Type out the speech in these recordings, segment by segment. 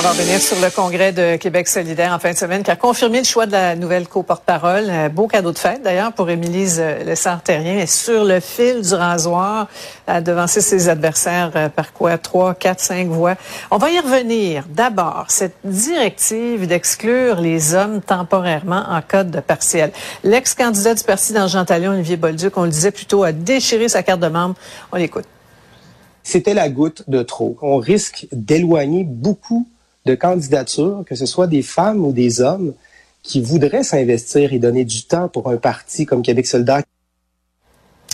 On va revenir sur le congrès de Québec solidaire en fin de semaine qui a confirmé le choix de la nouvelle co-porte-parole. Un beau cadeau de fête d'ailleurs pour Émilise euh, Lessard-Terrien. Et sur le fil du rasoir, à devancer ses adversaires euh, par quoi? Trois, quatre, cinq voix. On va y revenir. D'abord, cette directive d'exclure les hommes temporairement en cas de partiel. L'ex-candidat du parti dans Jean Talon, Olivier Bolduc, on le disait plutôt, a déchiré sa carte de membre. On l'écoute. C'était la goutte de trop. On risque d'éloigner beaucoup de candidatures, que ce soit des femmes ou des hommes, qui voudraient s'investir et donner du temps pour un parti comme Québec solidaire.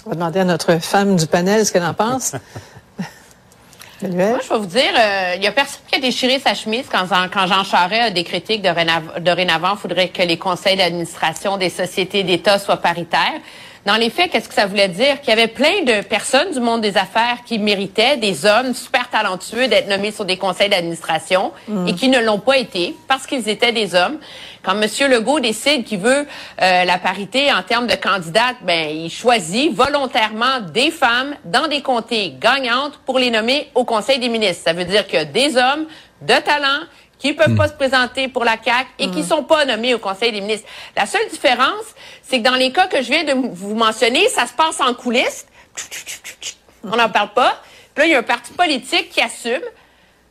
On va demander à notre femme du panel ce qu'elle en pense. Moi, je vais vous dire, euh, il y a personne qui a déchiré sa chemise quand, quand Jean Charest a décrété que dorénavant, il faudrait que les conseils d'administration des sociétés d'État soient paritaires. Dans les faits, qu'est-ce que ça voulait dire? Qu'il y avait plein de personnes du monde des affaires qui méritaient, des hommes super talentueux d'être nommés sur des conseils d'administration et qui ne l'ont pas été parce qu'ils étaient des hommes. Quand M. Legault décide qu'il veut euh, la parité en termes de candidates, ben il choisit volontairement des femmes dans des comtés gagnantes pour les nommer au Conseil des ministres. Ça veut dire que des hommes de talent qui peuvent pas se présenter pour la CAC et qui sont pas nommés au Conseil des ministres. La seule différence, c'est que dans les cas que je viens de vous mentionner, ça se passe en coulisses. On n'en parle pas. Puis là, il y a un parti politique qui assume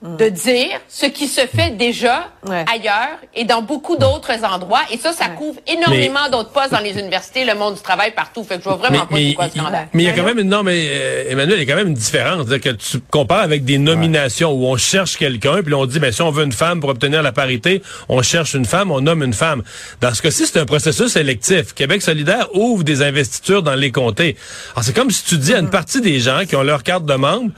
de dire ce qui se fait déjà ailleurs et dans beaucoup d'autres endroits. Et ça, ça couvre énormément d'autres postes dans les universités, le monde du travail, partout. Fait que je vois vraiment pas pourquoi ce scandale. Mais il y a quand même une, non, mais euh, Emmanuel, il y a quand même une différence. Que tu compares avec des nominations où on cherche quelqu'un, puis on dit, ben, si on veut une femme pour obtenir la parité, on cherche une femme, on nomme une femme. Dans ce cas-ci, c'est un processus électif. Québec solidaire ouvre des investitures dans les comtés. Alors, c'est comme si tu dis à une partie des gens qui ont leur carte de membre,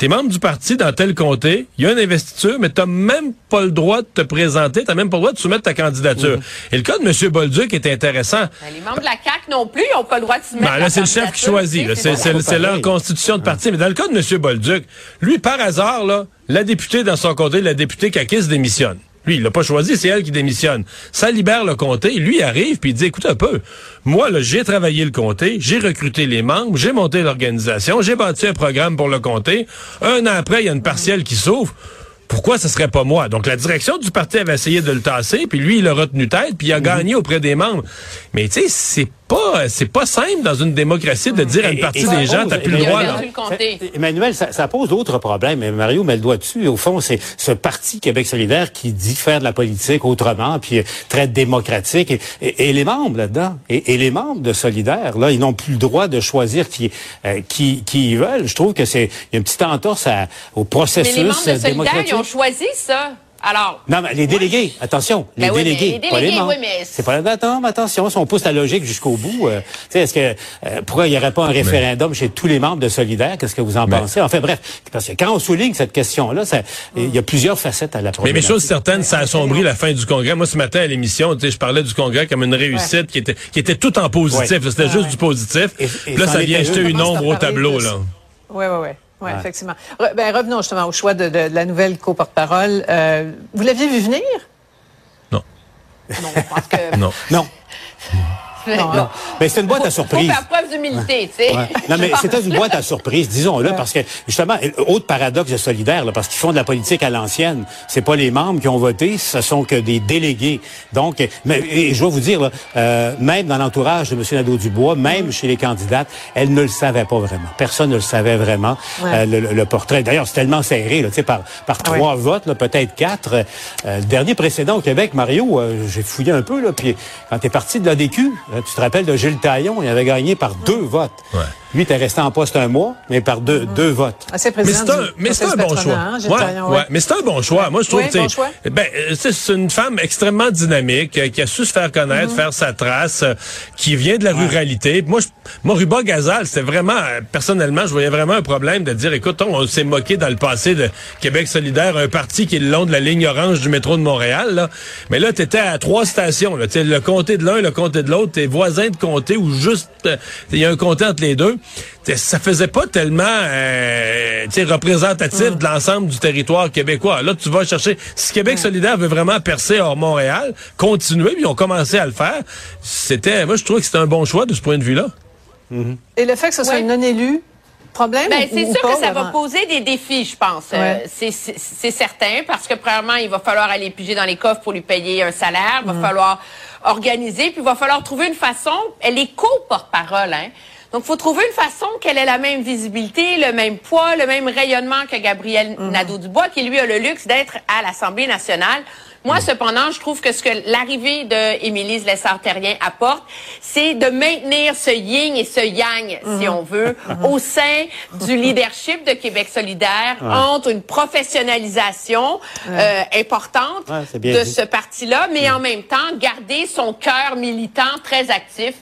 T'es membre du parti dans tel comté, il y a une investiture, mais t'as même pas le droit de te présenter, t'as même pas le droit de soumettre ta candidature. Et le cas de M. Bolduc est intéressant. Ben, les membres de la CAQ non plus, ils n'ont pas le droit de soumettre ben, là, c'est le chef qui choisit. C'est leur constitution de parti. Mais dans le cas de M. Bolduc, lui, par hasard, là, la députée dans son comté, la députée se démissionne. Lui, il l'a pas choisi, c'est elle qui démissionne. Ça libère le comté. Lui, il arrive puis il dit, écoute un peu, moi, là, j'ai travaillé le comté, j'ai recruté les membres, j'ai monté l'organisation, j'ai bâti un programme pour le comté. Un an après, il y a une partielle qui s'ouvre pourquoi ce serait pas moi? Donc, la direction du parti avait essayé de le tasser, puis lui, il a retenu tête, puis il a mhm. gagné auprès des membres. Mais tu sais, c'est pas, c'est pas simple dans une démocratie de dire à une partie des gens, t'as plus le droit. Là. Emmanuel, ça, ça, pose d'autres problèmes. Mario met le doigt dessus. Au fond, c'est ce parti Québec solidaire qui dit faire de la politique autrement, puis très démocratique. Et, les membres là-dedans, et, les membres de Solidaire, là, ils n'ont plus le droit de choisir qui, euh, qui, qui ils veulent. Je trouve que c'est y a une petite entorse au processus Mais les membres de Solidaire, démocratique. Ils ont choisi ça. Alors. Non, mais les délégués, attention, les, ben délégués, les délégués, pas les Oui, mais c'est pas attends, attention, si on pousse la logique jusqu'au bout, euh, est-ce que euh, pourquoi il n'y aurait pas un référendum chez tous les membres de Solidaire? Qu'est-ce que vous en pensez? Enfin bref, parce que quand on souligne cette question-là, il y a plusieurs facettes à la. Mais, mais chose certaine, ça assombrit la fin du congrès. Moi ce matin à l'émission, je parlais du congrès comme une réussite qui était qui était tout en positif. C'était juste du positif. Et, là, ça vient jeter une ombre au tableau là. Oui, oui, oui. Oui, effectivement. ben, revenons justement au choix de, de, la nouvelle co-porte-parole. Euh, vous l'aviez vu venir? Non. Non, parce que... non. Non. Non, Mais c'est une boîte à surprise. Faut faire preuve d'humilité, tu sais. Non, mais c'était une boîte à surprise, disons-le, parce que justement, autre paradoxe de solidaire, là, parce qu'ils font de la politique à l'ancienne. C'est pas les membres qui ont voté, ce sont que des délégués. Donc, mais, et je dois vous dire, là, euh, même dans l'entourage de M. Nadeau-Dubois, même chez les candidates, elle ne le savait pas vraiment. Personne ne le savait vraiment, euh, le, portrait. D'ailleurs, c'est tellement serré, là, par, par trois votes, peut-être quatre. Euh, le dernier précédent au Québec, Mario, j'ai fouillé un peu, là, puis quand t'es parti de l'ADQ, tu te rappelles de Gilles Taillon, il avait gagné par deux votes. Ouais. Lui, était resté en poste un mois, mais par deux, mm-hmm. deux votes. Ah, c'est mais c'est un, mais c'est un bon choix. Hein, ouais, ouais. Mais c'est un bon choix. Moi, je trouve que ben, c'est une femme extrêmement dynamique, euh, qui a su se faire connaître, mm-hmm. faire sa trace, euh, qui vient de la ruralité. Moi, je, moi, Ruba Gazal, c'était vraiment, euh, personnellement, je voyais vraiment un problème de dire, écoute, on, s'est moqué dans le passé de Québec solidaire, un parti qui est le long de la ligne orange du métro de Montréal, là. Mais là, t'étais à trois stations, là. le comté de l'un, le comté de l'autre, t'es voisin de comté ou juste, il y a un comté entre les deux. Ça faisait pas tellement euh, représentatif de l'ensemble du territoire québécois. Là, tu vas chercher... Si Québec solidaire veut vraiment percer hors Montréal, continuer, puis ils ont commencé à le faire, c'était... Moi, je trouvais que c'était un bon choix de ce point de vue-là. Et le fait que ce soit une non-élu, problème? Ben, c'est sûr que ça va poser des défis, je pense. Euh, c'est certain, parce que premièrement, il va falloir aller piger dans les coffres pour lui payer un salaire, il va mm. falloir organiser, puis il va falloir trouver une façon. Elle est co-porte-parole, hein. Donc, faut trouver une façon qu'elle ait la même visibilité, le même poids, le même rayonnement que Gabriel mm. Nadeau-Dubois, qui lui a le luxe d'être à l'Assemblée nationale. Moi, cependant, je trouve que ce que l'arrivée de Émilie Lessard-Terrien apporte, c'est de maintenir ce yin et ce yang, si mhm. on veut, mhm. au sein du leadership de Québec solidaire, entre une professionnalisation euh, importante de ce parti-là, mais en même temps, garder son cœur militant très actif.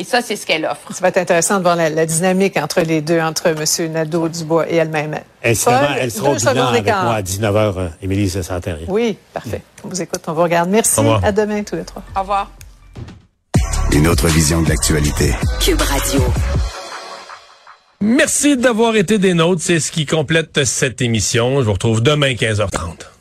Et ça, c'est ce qu'elle offre. Ça va être intéressant de voir la, dynamique entre les deux, entre M. Nadeau-Dubois et elle-même. Elle sera, elle sera au bilan avec moi à 19h, euh, Émilie Santerre. Oui, parfait. On vous écoute, on vous regarde. Merci. À demain, tous les trois. Au revoir. Une autre vision de l'actualité. Cube Radio. Merci d'avoir été des nôtres. C'est ce qui complète cette émission. Je vous retrouve demain, 15h30.